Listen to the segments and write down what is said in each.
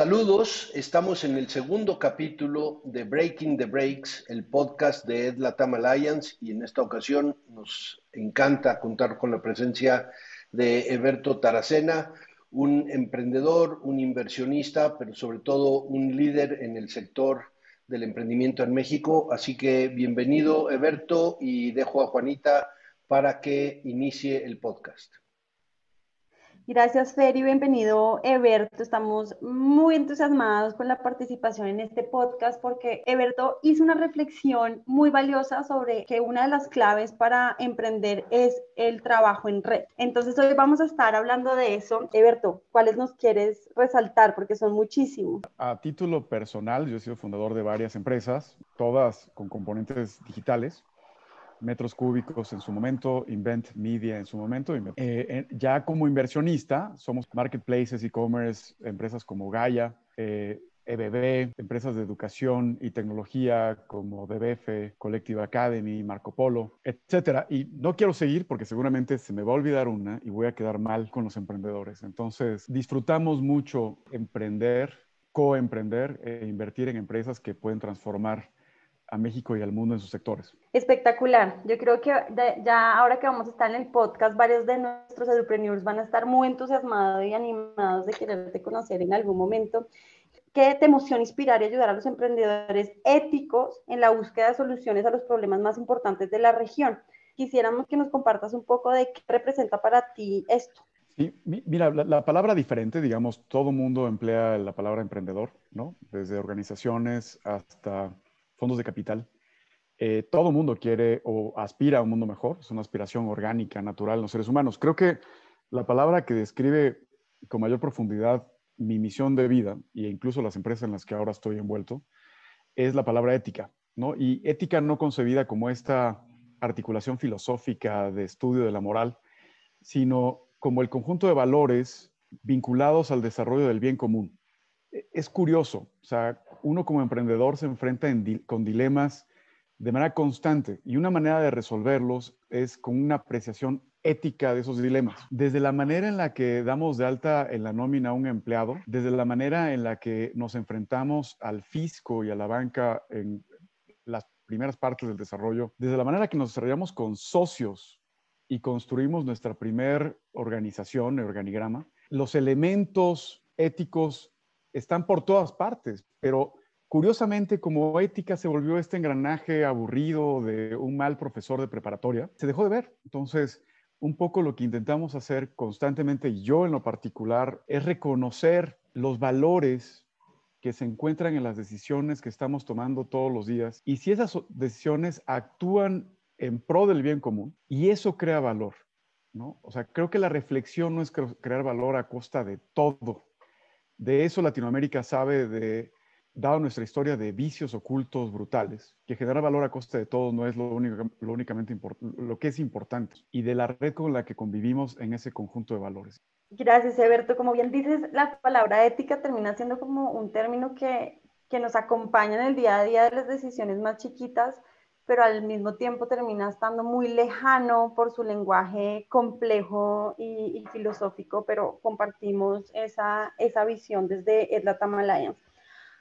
Saludos, estamos en el segundo capítulo de Breaking the Breaks, el podcast de Ed Latam Alliance, y en esta ocasión nos encanta contar con la presencia de Eberto Taracena, un emprendedor, un inversionista, pero sobre todo un líder en el sector del emprendimiento en México. Así que bienvenido, Eberto, y dejo a Juanita para que inicie el podcast. Gracias, Fer, y bienvenido, Eberto. Estamos muy entusiasmados con la participación en este podcast porque Eberto hizo una reflexión muy valiosa sobre que una de las claves para emprender es el trabajo en red. Entonces, hoy vamos a estar hablando de eso. Eberto, ¿cuáles nos quieres resaltar? Porque son muchísimos. A título personal, yo he sido fundador de varias empresas, todas con componentes digitales metros cúbicos en su momento, Invent Media en su momento. Eh, ya como inversionista, somos marketplaces, e-commerce, empresas como Gaia, eh, EBB, empresas de educación y tecnología como DBF, Collective Academy, Marco Polo, etcétera. Y no quiero seguir porque seguramente se me va a olvidar una y voy a quedar mal con los emprendedores. Entonces, disfrutamos mucho emprender, coemprender e invertir en empresas que pueden transformar a México y al mundo en sus sectores. Espectacular. Yo creo que ya ahora que vamos a estar en el podcast, varios de nuestros edupreneurs van a estar muy entusiasmados y animados de quererte conocer en algún momento. ¿Qué te emociona inspirar y ayudar a los emprendedores éticos en la búsqueda de soluciones a los problemas más importantes de la región? Quisiéramos que nos compartas un poco de qué representa para ti esto. Sí, mira, la, la palabra diferente, digamos, todo mundo emplea la palabra emprendedor, ¿no? Desde organizaciones hasta fondos de capital. Eh, todo mundo quiere o aspira a un mundo mejor, es una aspiración orgánica, natural en los seres humanos. Creo que la palabra que describe con mayor profundidad mi misión de vida e incluso las empresas en las que ahora estoy envuelto es la palabra ética, ¿no? Y ética no concebida como esta articulación filosófica de estudio de la moral, sino como el conjunto de valores vinculados al desarrollo del bien común. E, es curioso, o sea, uno como emprendedor se enfrenta con dilemas de manera constante y una manera de resolverlos es con una apreciación ética de esos dilemas. Desde la manera en la que damos de alta en la nómina a un empleado, desde la manera en la que nos enfrentamos al fisco y a la banca en las primeras partes del desarrollo, desde la manera que nos desarrollamos con socios y construimos nuestra primer organización, el organigrama, los elementos éticos están por todas partes, pero curiosamente como ética se volvió este engranaje aburrido de un mal profesor de preparatoria, se dejó de ver. Entonces, un poco lo que intentamos hacer constantemente, yo en lo particular, es reconocer los valores que se encuentran en las decisiones que estamos tomando todos los días y si esas decisiones actúan en pro del bien común y eso crea valor, ¿no? O sea, creo que la reflexión no es crear valor a costa de todo, de eso Latinoamérica sabe de, dado nuestra historia de vicios ocultos brutales, que generar valor a costa de todo no es lo, único, lo únicamente lo que es importante, y de la red con la que convivimos en ese conjunto de valores. Gracias, Eberto. Como bien dices, la palabra ética termina siendo como un término que, que nos acompaña en el día a día de las decisiones más chiquitas, pero al mismo tiempo termina estando muy lejano por su lenguaje complejo y, filosófico, pero compartimos esa, esa visión desde Edlatam Alliance.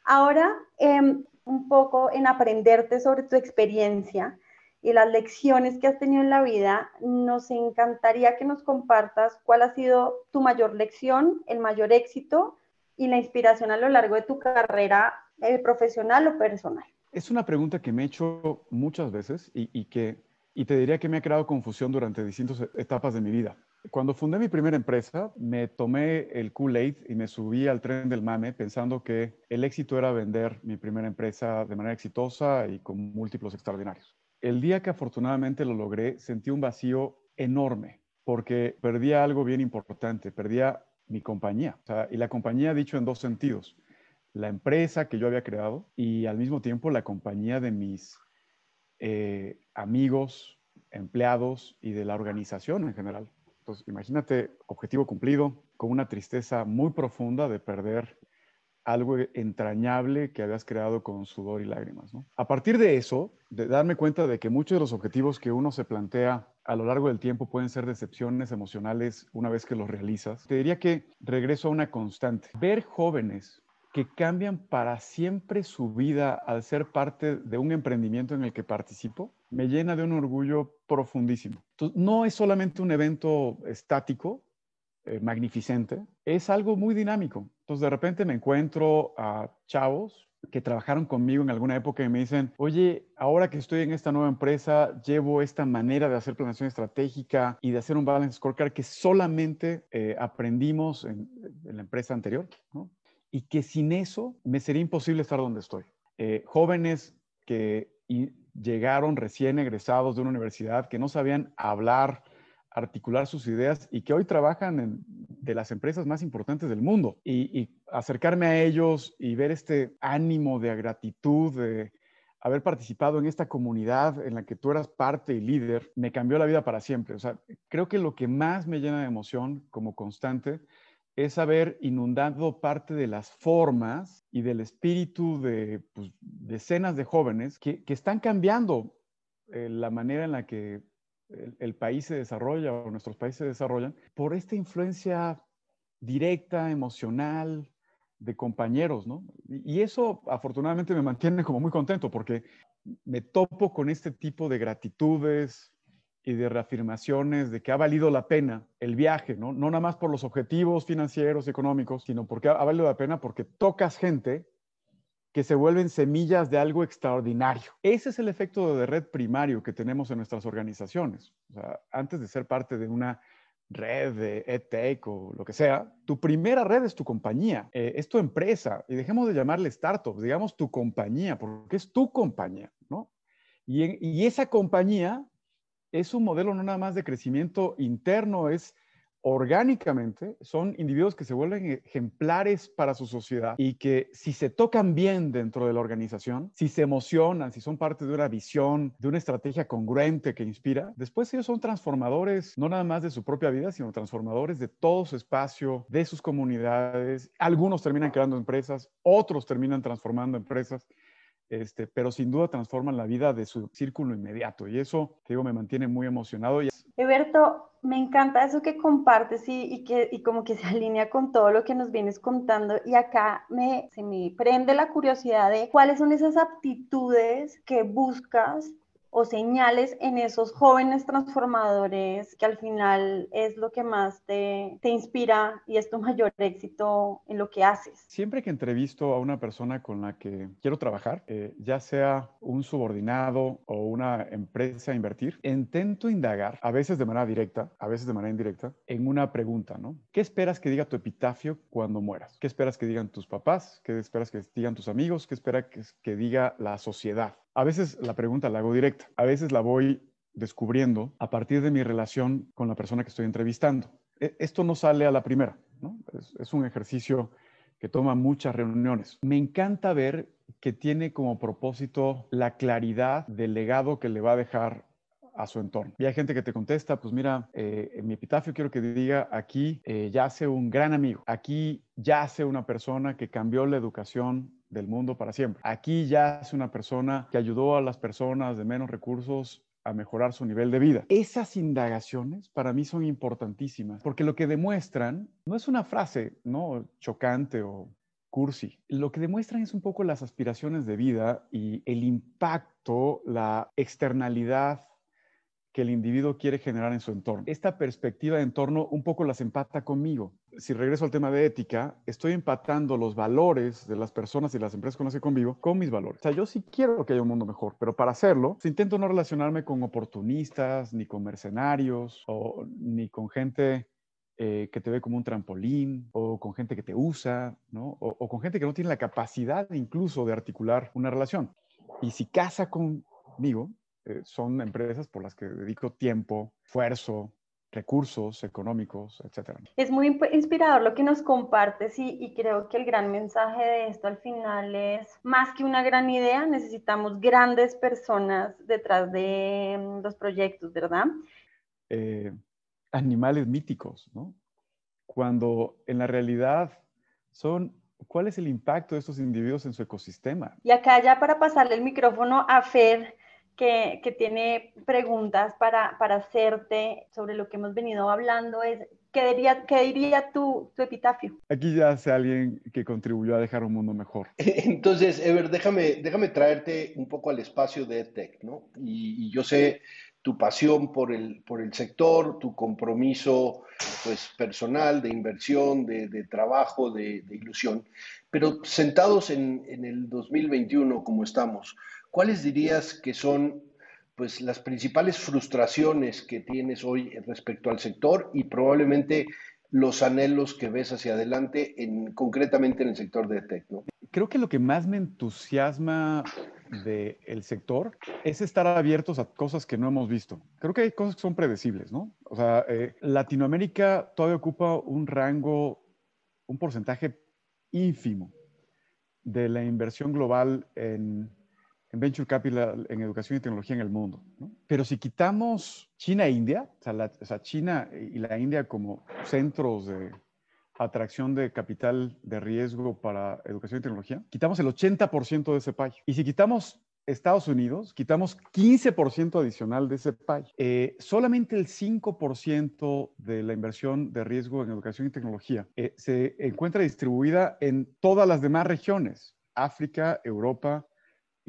Ahora, em, un poco en aprenderte sobre tu experiencia y las lecciones que has tenido en la vida, nos encantaría que nos compartas cuál ha sido tu mayor lección, el mayor éxito y la inspiración a lo largo de tu carrera eh, profesional o personal. Es una pregunta que me he hecho muchas veces y, que, y te diría que me ha creado confusión durante distintas etapas de mi vida. Cuando fundé mi primera empresa, me tomé el Kool-Aid y me subí al tren del mame pensando que el éxito era vender mi primera empresa de manera exitosa y con múltiplos extraordinarios. El día que afortunadamente lo logré, sentí un vacío enorme porque perdía algo bien importante, perdía mi compañía. y la compañía dicho en dos sentidos la empresa que yo había creado y al mismo tiempo la compañía de mis eh, amigos, empleados y de la organización en general. Entonces, imagínate, objetivo cumplido, con una tristeza muy profunda de perder algo entrañable que habías creado con sudor y lágrimas. A partir de eso, de darme cuenta de que muchos de los objetivos que uno se plantea a lo largo del tiempo pueden ser decepciones emocionales una vez que los realizas, te diría que regreso a una constante. Ver jóvenes que cambian para siempre su vida al ser parte de un emprendimiento en el que participo, me llena de un orgullo profundísimo. no es solamente un evento estático, eh, magnificente, es algo muy dinámico. Entonces, de repente me encuentro a chavos que trabajaron conmigo en alguna época y me dicen, oye, ahora que estoy en esta nueva empresa, llevo esta manera de hacer planeación estratégica y de hacer un balance scorecard que solamente eh, aprendimos en, la empresa anterior. Y que sin eso me sería imposible estar donde estoy. Eh, jóvenes que llegaron recién egresados de una universidad, que no sabían hablar, articular sus ideas y que hoy trabajan en de las empresas más importantes del mundo. Y, acercarme a ellos y ver este ánimo de gratitud, de haber participado en esta comunidad en la que tú eras parte y líder, me cambió la vida para siempre. O sea, creo que lo que más me llena de emoción como constante es haber inundado parte de las formas y del espíritu de pues, decenas de jóvenes que, están cambiando eh, la manera en la que el, país se desarrolla o nuestros países se desarrollan por esta influencia directa, emocional, de compañeros, ¿no? Y eso afortunadamente me mantiene como muy contento porque me topo con este tipo de gratitudes, y de reafirmaciones de que ha valido la pena el viaje, ¿no? No nada más por los objetivos financieros económicos, sino porque ha, valido la pena porque tocas gente que se vuelven semillas de algo extraordinario. Ese es el efecto de red primario que tenemos en nuestras organizaciones. O sea, antes de ser parte de una red de EdTech o lo que sea, tu primera red es tu compañía, eh, es tu empresa. Y dejemos de llamarle startup, digamos tu compañía, porque es tu compañía, ¿no? Y, y esa compañía es un modelo no nada más de crecimiento interno, es orgánicamente, son individuos que se vuelven ejemplares para su sociedad y que si se tocan bien dentro de la organización, si se emocionan, si son parte de una visión, de una estrategia congruente que inspira, después ellos son transformadores no nada más de su propia vida, sino transformadores de todo su espacio, de sus comunidades. Algunos terminan creando empresas, otros terminan transformando empresas. Este, pero sin duda transforman la vida de su círculo inmediato y eso, digo, me mantiene muy emocionado. Eberto, me encanta eso que compartes y, que, y como que se alinea con todo lo que nos vienes contando y acá me, se me prende la curiosidad de cuáles son esas aptitudes que buscas o señales en esos jóvenes transformadores que al final es lo que más te, te, inspira y es tu mayor éxito en lo que haces? Siempre que entrevisto a una persona con la que quiero trabajar, eh, ya sea un subordinado o una empresa a invertir, intento indagar, a veces de manera directa, a veces de manera indirecta, en una pregunta, ¿no? ¿Qué esperas que diga tu epitafio cuando mueras? ¿Qué esperas que digan tus papás? ¿Qué esperas que digan tus amigos? ¿Qué esperas que, que diga la sociedad? A veces la pregunta la hago directa, a veces la voy descubriendo a partir de mi relación con la persona que estoy entrevistando. E, esto no sale a la primera, es, un ejercicio que toma muchas reuniones. Me encanta ver que tiene como propósito la claridad del legado que le va a dejar a su entorno. Y hay gente que te contesta, pues mira, eh, en mi epitafio quiero que diga, aquí eh, yace un gran amigo, aquí yace una persona que cambió la educación del mundo para siempre. Aquí ya es una persona que ayudó a las personas de menos recursos a mejorar su nivel de vida. Esas indagaciones para mí son importantísimas porque lo que demuestran no es una frase, ¿no? chocante o cursi. Lo que demuestran es un poco las aspiraciones de vida y el impacto, la externalidad que el individuo quiere generar en su entorno. Esta perspectiva de entorno un poco las empata conmigo. Si regreso al tema de ética, estoy empatando los valores de las personas y las empresas con las que convivo con mis valores. O sea, yo sí quiero que haya un mundo mejor, pero para hacerlo, pues, intento no relacionarme con oportunistas, ni con mercenarios, ni con gente eh, que te ve como un trampolín, o con gente que te usa, o con gente que no tiene la capacidad incluso de articular una relación. Y si casa conmigo, eh, son empresas por las que dedico tiempo, esfuerzo, recursos económicos, etcétera. Es muy inspirador lo que nos compartes y, y, creo que el gran mensaje de esto al final es, más que una gran idea, necesitamos grandes personas detrás de mm, los proyectos, ¿verdad? Eh, animales míticos, ¿no? Cuando en la realidad son, ¿cuál es el impacto de estos individuos en su ecosistema? Y acá ya para pasarle el micrófono a Fer, que, que tiene preguntas para, para hacerte sobre lo que hemos venido hablando, es ¿qué diría, qué diría tu, tu, epitafio? Aquí ya hace alguien que contribuyó a dejar un mundo mejor. Entonces, Ever, déjame, déjame traerte un poco al espacio de EdTech, ¿no? Y, y, yo sé tu pasión por el, por el sector, tu compromiso pues, personal, de inversión, de, de trabajo, de, de, ilusión. Pero sentados en, en el 2021 como estamos, ¿cuáles dirías que son pues las principales frustraciones que tienes hoy respecto al sector y probablemente los anhelos que ves hacia adelante, en, concretamente en el sector de tech. ¿no? Creo que lo que más me entusiasma del sector es estar abiertos a cosas que no hemos visto. Creo que hay cosas que son predecibles, ¿no? O sea, eh, Latinoamérica todavía ocupa un rango, un porcentaje ínfimo de la inversión global en en Venture Capital, en educación y tecnología en el mundo. ¿no? Pero si quitamos China e India, o sea, la, o sea, China y la India como centros de atracción de capital de riesgo para educación y tecnología, quitamos el 80% de ese pie. Y si quitamos Estados Unidos, quitamos 15% adicional de ese pie. Eh, solamente el 5% de la inversión de riesgo en educación y tecnología eh, se encuentra distribuida en todas las demás regiones, África, Europa,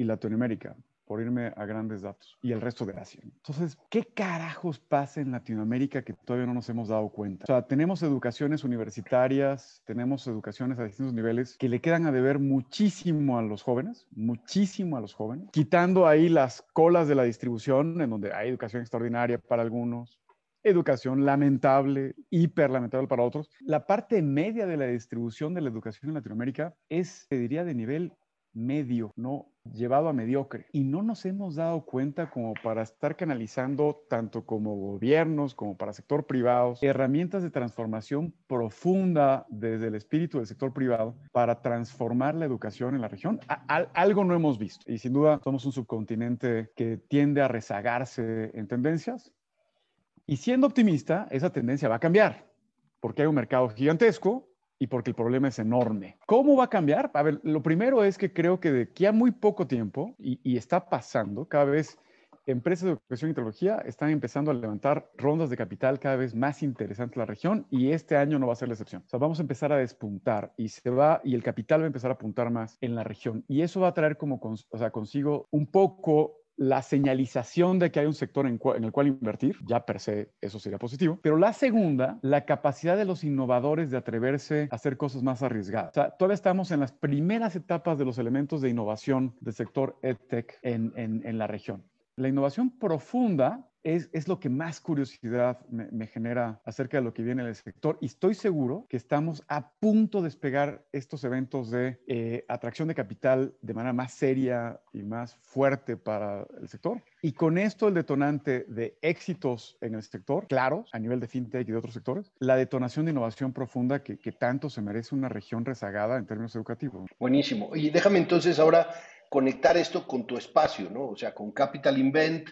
y Latinoamérica, por irme a grandes datos, y el resto de Asia. Entonces, ¿qué carajos pasa en Latinoamérica que todavía no nos hemos dado cuenta? O sea, tenemos educaciones universitarias, tenemos educaciones a distintos niveles que le quedan a deber muchísimo a los jóvenes, muchísimo a los jóvenes, quitando ahí las colas de la distribución, en donde hay educación extraordinaria para algunos, educación lamentable, hiper lamentable para otros. La parte media de la distribución de la educación en Latinoamérica es, te diría, de nivel medio, no llevado a mediocre. Y no nos hemos dado cuenta como para estar canalizando tanto como gobiernos como para sector privado herramientas de transformación profunda desde el espíritu del sector privado para transformar la educación en la región. Algo no hemos visto y sin duda somos un subcontinente que tiende a rezagarse en tendencias. Y siendo optimista, esa tendencia va a cambiar porque hay un mercado gigantesco y porque el problema es enorme. ¿Cómo va a cambiar? A ver, lo primero es que creo que de aquí a muy poco tiempo, y, está pasando, cada vez empresas de educación y tecnología están empezando a levantar rondas de capital cada vez más interesantes en la región y este año no va a ser la excepción. O sea, vamos a empezar a despuntar y se va y el capital va a empezar a apuntar más en la región y eso va a traer como o sea, consigo un poco la señalización de que hay un sector en, el cual invertir, ya per se eso sería positivo, pero la segunda, la capacidad de los innovadores de atreverse a hacer cosas más arriesgadas. O sea, todavía estamos en las primeras etapas de los elementos de innovación del sector EdTech en, en la región. La innovación profunda es, lo que más curiosidad me, genera acerca de lo que viene en el sector y estoy seguro que estamos a punto de despegar estos eventos de eh, atracción de capital de manera más seria y más fuerte para el sector. Y con esto el detonante de éxitos en el sector, claros, a nivel de fintech y de otros sectores, la detonación de innovación profunda que, que tanto se merece una región rezagada en términos educativos. Buenísimo. Y déjame entonces ahora conectar esto con tu espacio, ¿no? O sea, con Capital Invent,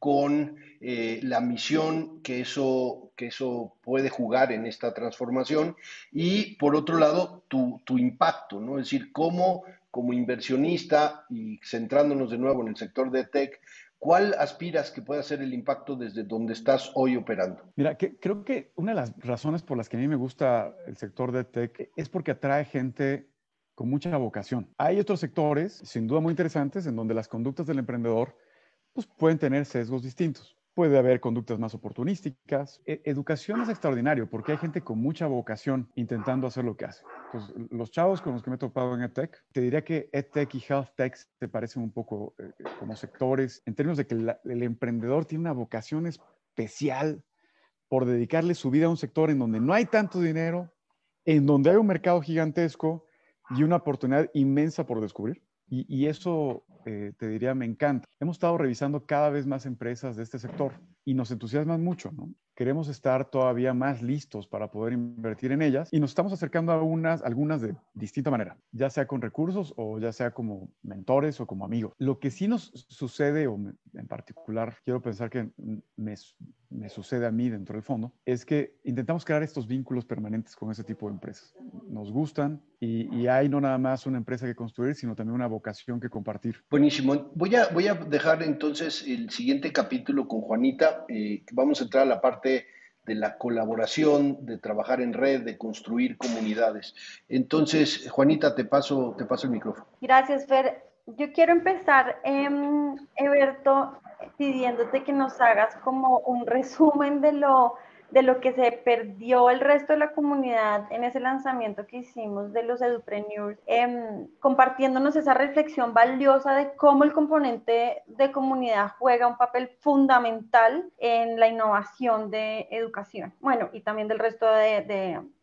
con eh, la misión que eso, que eso puede jugar en esta transformación y por otro lado tu, tu, impacto, ¿no? Es decir, cómo como inversionista y centrándonos de nuevo en el sector de tech, ¿cuál aspiras que pueda ser el impacto desde donde estás hoy operando? Mira, que, creo que una de las razones por las que a mí me gusta el sector de tech es porque atrae gente con mucha vocación. Hay otros sectores, sin duda muy interesantes, en donde las conductas del emprendedor pues, pueden tener sesgos distintos. Puede haber conductas más oportunísticas. E educación es extraordinario porque hay gente con mucha vocación intentando hacer lo que hace. Los chavos con los que me he topado en EdTech, te diría que EdTech y HealthTech se parecen un poco eh, como sectores en términos de que el emprendedor tiene una vocación especial por dedicarle su vida a un sector en donde no hay tanto dinero, en donde hay un mercado gigantesco y una oportunidad inmensa por descubrir. Y eso, eh, te diría, me encanta. Hemos estado revisando cada vez más empresas de este sector y nos entusiasman mucho, ¿no? queremos estar todavía más listos para poder invertir en ellas y nos estamos acercando a unas, algunas de distinta manera, ya sea con recursos o ya sea como mentores o como amigos. Lo que sí nos sucede, o en particular quiero pensar que me, me sucede a mí dentro del fondo, es que intentamos crear estos vínculos permanentes con ese tipo de empresas. Nos gustan y, y, hay no nada más una empresa que construir, sino también una vocación que compartir. Buenísimo. Voy a, voy a dejar entonces el siguiente capítulo con Juanita. Eh, vamos a entrar a la parte de la colaboración, de trabajar en red, de construir comunidades. Entonces, Juanita, te paso, te paso el micrófono. Gracias, Fer. Yo quiero empezar, eh, Eberto, pidiéndote que nos hagas como un resumen de lo, de lo que se perdió el resto de la comunidad en ese lanzamiento que hicimos de los Edupreneurs, eh, compartiéndonos esa reflexión valiosa de cómo el componente de comunidad juega un papel fundamental en la innovación de educación. Bueno, y también del resto de,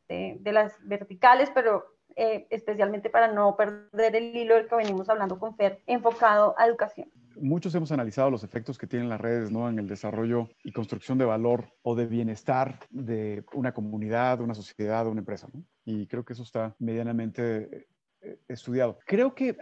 de, de las verticales, pero eh, especialmente para no perder el hilo del que venimos hablando con Fer, enfocado a educación muchos hemos analizado los efectos que tienen las redes ¿no? en el desarrollo y construcción de valor o de bienestar de una comunidad, una sociedad, una empresa. Y creo que eso está medianamente eh, estudiado. Creo que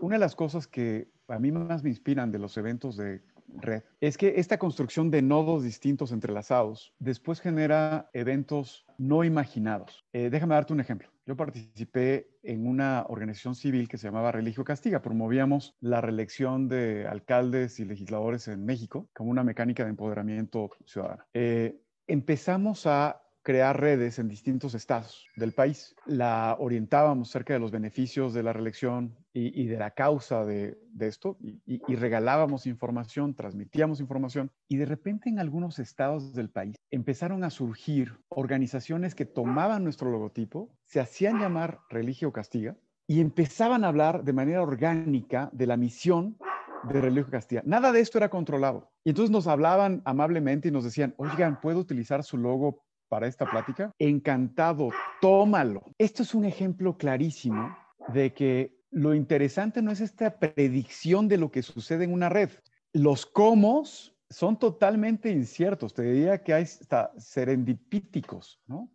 una de las cosas que a mí más me inspiran de los eventos de red es que esta construcción de nodos distintos entrelazados después genera eventos no imaginados. Eh, déjame darte un ejemplo. Yo participé en una organización civil que se llamaba Religio Castiga. Promovíamos la reelección de alcaldes y legisladores en México como una mecánica de empoderamiento ciudadano. Eh, empezamos a crear redes en distintos estados del país. La orientábamos cerca de los beneficios de la reelección y, de la causa de, esto y, regalábamos información, transmitíamos información y de repente en algunos estados del país empezaron a surgir organizaciones que tomaban nuestro logotipo, se hacían llamar Religio Castiga y empezaban a hablar de manera orgánica de la misión de Religio Castiga. Nada de esto era controlado. Y entonces nos hablaban amablemente y nos decían, oigan, ¿puedo utilizar su logo para esta plática? Encantado, tómalo. Esto es un ejemplo clarísimo de que lo interesante no es esta predicción de lo que sucede en una red. Los cómo son totalmente inciertos. Te diría que hay hasta serendipíticos, ¿no?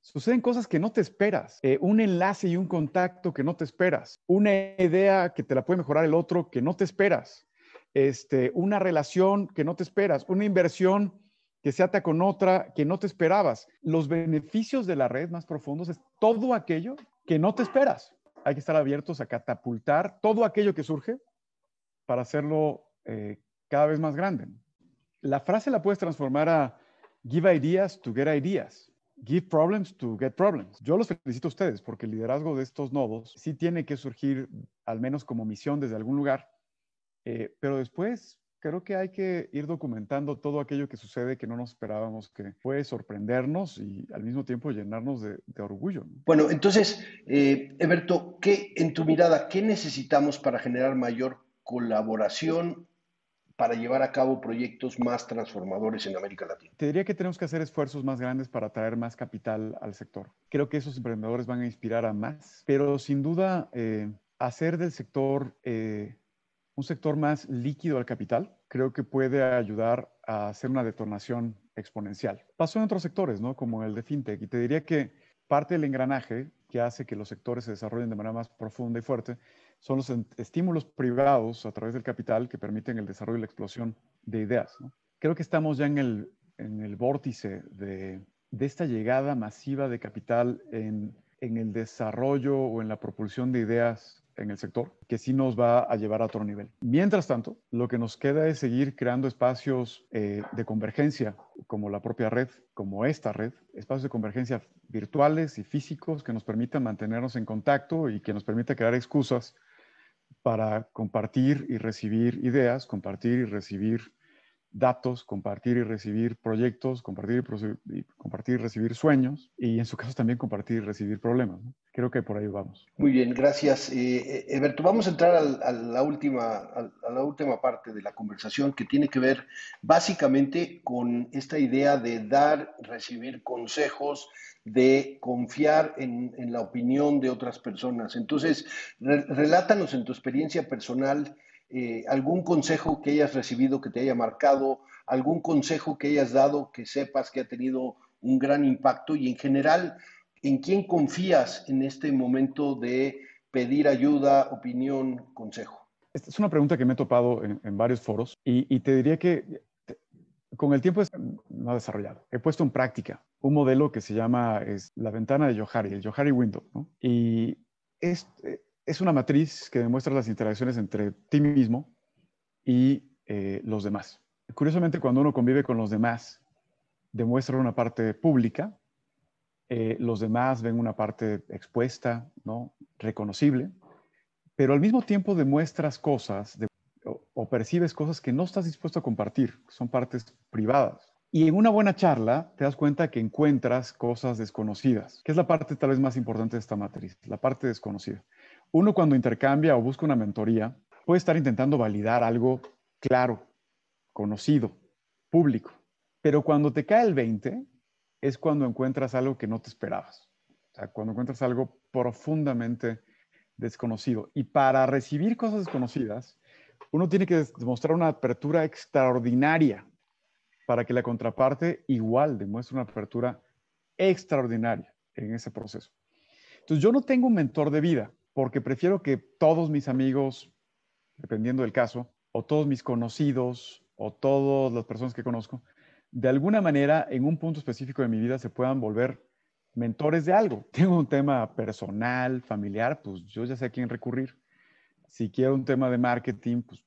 Suceden cosas que no te esperas. Eh, un enlace y un contacto que no te esperas. Una idea que te la puede mejorar el otro que no te esperas. Este, una relación que no te esperas. Una inversión que se ata con otra que no te esperabas. Los beneficios de la red más profundos es todo aquello que no te esperas. Hay que estar abiertos a catapultar todo aquello que surge para hacerlo eh, cada vez más grande. La frase la puedes transformar a give ideas to get ideas. Give problems to get problems. Yo los felicito a ustedes porque el liderazgo de estos nodos sí tiene que surgir al menos como misión desde algún lugar, eh, pero después creo que hay que ir documentando todo aquello que sucede que no nos esperábamos, que puede sorprendernos y al mismo tiempo llenarnos de, orgullo. Bueno, entonces, eh, Eberto, ¿qué, en tu mirada, ¿qué necesitamos para generar mayor colaboración para llevar a cabo proyectos más transformadores en América Latina? Te diría que tenemos que hacer esfuerzos más grandes para atraer más capital al sector. Creo que esos emprendedores van a inspirar a más, pero sin duda eh, hacer del sector eh, un sector más líquido al capital, creo que puede ayudar a hacer una detonación exponencial. Pasó en otros sectores, ¿no? Como el de fintech. Y te diría que parte del engranaje que hace que los sectores se desarrollen de manera más profunda y fuerte son los estímulos privados a través del capital que permiten el desarrollo y la explosión de ideas. Creo que estamos ya en el, en el vórtice de, de, esta llegada masiva de capital en, en el desarrollo o en la propulsión de ideas en el sector que sí nos va a llevar a otro nivel. Mientras tanto, lo que nos queda es seguir creando espacios eh, de convergencia, como la propia red, como esta red, espacios de convergencia virtuales y físicos que nos permitan mantenernos en contacto y que nos permita crear excusas para compartir y recibir ideas, compartir y recibir datos, compartir y recibir proyectos, compartir y, compartir y recibir sueños y en su caso también compartir y recibir problemas. Creo que por ahí vamos. Muy bien, gracias. Eh, eh Eberto, vamos a entrar a, la última, a, la última parte de la conversación que tiene que ver básicamente con esta idea de dar, recibir consejos, de confiar en, la opinión de otras personas. Entonces, relátanos en tu experiencia personal eh, algún consejo que hayas recibido que te haya marcado, algún consejo que hayas dado que sepas que ha tenido un gran impacto y en general, ¿en quién confías en este momento de pedir ayuda, opinión, consejo? Esta es una pregunta que me he topado en, varios foros y, te diría que con el tiempo no ha desarrollado. He puesto en práctica un modelo que se llama es la ventana de Johari, el Johari Window. Y es, es, una matriz que demuestra las interacciones entre ti mismo y eh, los demás. Curiosamente, cuando uno convive con los demás, demuestra una parte pública, eh, los demás ven una parte expuesta, ¿no? reconocible, pero al mismo tiempo demuestras cosas o, percibes cosas que no estás dispuesto a compartir, son partes privadas. Y en una buena charla te das cuenta que encuentras cosas desconocidas, que es la parte tal vez más importante de esta matriz, la parte desconocida. Uno cuando intercambia o busca una mentoría puede estar intentando validar algo claro, conocido, público, pero cuando te cae el 20 es cuando encuentras algo que no te esperabas, o sea, cuando encuentras algo profundamente desconocido. Y para recibir cosas desconocidas, uno tiene que demostrar una apertura extraordinaria para que la contraparte igual demuestre una apertura extraordinaria en ese proceso. Entonces, yo no tengo un mentor de vida porque prefiero que todos mis amigos, dependiendo del caso, o todos mis conocidos, o todas las personas que conozco, de alguna manera, en un punto específico de mi vida, se puedan volver mentores de algo. Tengo un tema personal, familiar, pues yo ya sé a quién recurrir. Si quiero un tema de marketing, pues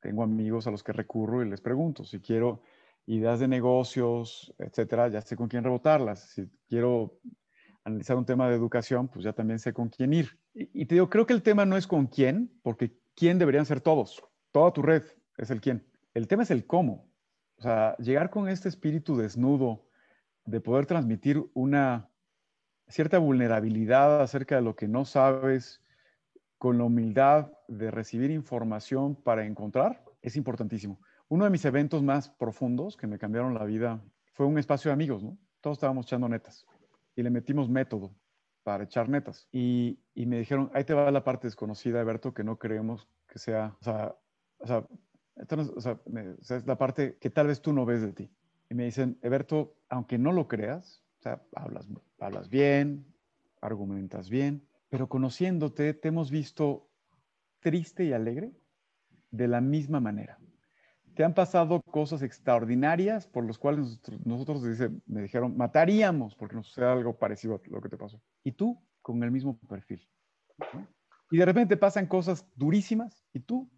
tengo amigos a los que recurro y les pregunto. Si quiero ideas de negocios, etcétera, ya sé con quién rebotarlas. Si quiero analizar un tema de educación, pues ya también sé con quién ir. Y, te digo, creo que el tema no es con quién, porque quién deberían ser todos. Toda tu red es el quién. El tema es el cómo. O sea, llegar con este espíritu desnudo de poder transmitir una cierta vulnerabilidad acerca de lo que no sabes, con la humildad de recibir información para encontrar, es importantísimo. Uno de mis eventos más profundos que me cambiaron la vida fue un espacio de amigos, ¿no? Todos estábamos echando netas y le metimos método para echar netas. Y, me dijeron, ahí te va la parte desconocida, Alberto, que no creemos que sea, o sea, o sea, es la parte que tal vez tú no ves de ti. Y me dicen, Eberto, aunque no lo creas, o sea, hablas, hablas bien, argumentas bien, pero conociéndote te hemos visto triste y alegre de la misma manera. Te han pasado cosas extraordinarias por las cuales nosotros, me dijeron, mataríamos porque nos sucede algo parecido a lo que te pasó. Y tú con el mismo perfil. Y de repente pasan cosas durísimas y tú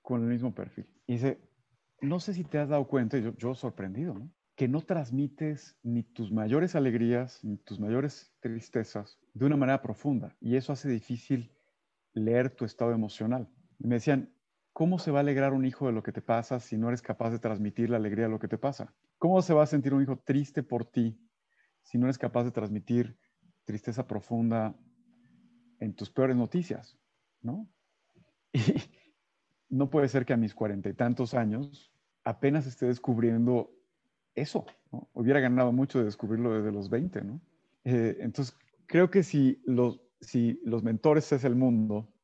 con el mismo perfil. Y dice, no sé si te has dado cuenta, yo, yo sorprendido, que no transmites ni tus mayores alegrías, ni tus mayores tristezas de una manera profunda. Y eso hace difícil leer tu estado emocional. Me decían, ¿cómo se va a alegrar un hijo de lo que te pasa si no eres capaz de transmitir la alegría de lo que te pasa? ¿Cómo se va a sentir un hijo triste por ti si no eres capaz de transmitir tristeza profunda en tus peores noticias? ¿No? Y no puede ser que a mis cuarenta y tantos años apenas esté descubriendo eso. Hubiera ganado mucho de descubrirlo desde los 20, ¿no? Eh, entonces, creo que si los, si los mentores es el mundo,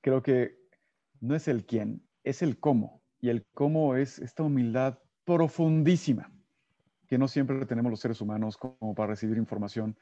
creo que no es el quién, es el cómo. Y el cómo es esta humildad profundísima que no siempre tenemos los seres humanos como para recibir información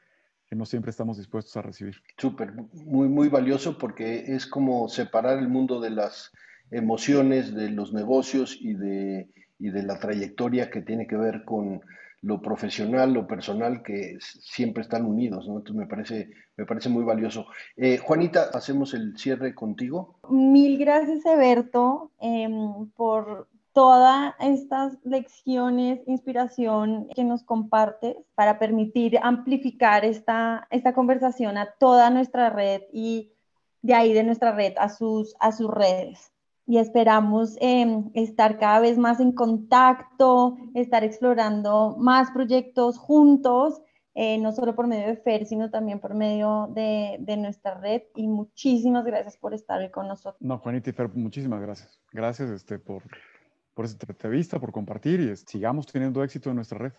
que no siempre estamos dispuestos a recibir. Súper, muy, muy valioso porque es como separar el mundo de las emociones, de los negocios y de, y de la trayectoria que tiene que ver con lo profesional, lo personal, que siempre están unidos, ¿no? Entonces me parece, me parece muy valioso. Eh, Juanita, hacemos el cierre contigo. Mil gracias, Eberto, em, por todas estas lecciones, inspiración que nos compartes para permitir amplificar esta, esta conversación a toda nuestra red y de ahí de nuestra red a sus, a sus redes y esperamos em, estar cada vez más en contacto, estar explorando más proyectos juntos, eh, no solo por medio de FER, sino también por medio de, de, nuestra red. Y muchísimas gracias por estar con nosotros. No, Juanita y Fer, muchísimas gracias. Gracias este, por, por esta entrevista, por compartir y sigamos teniendo éxito en nuestra red.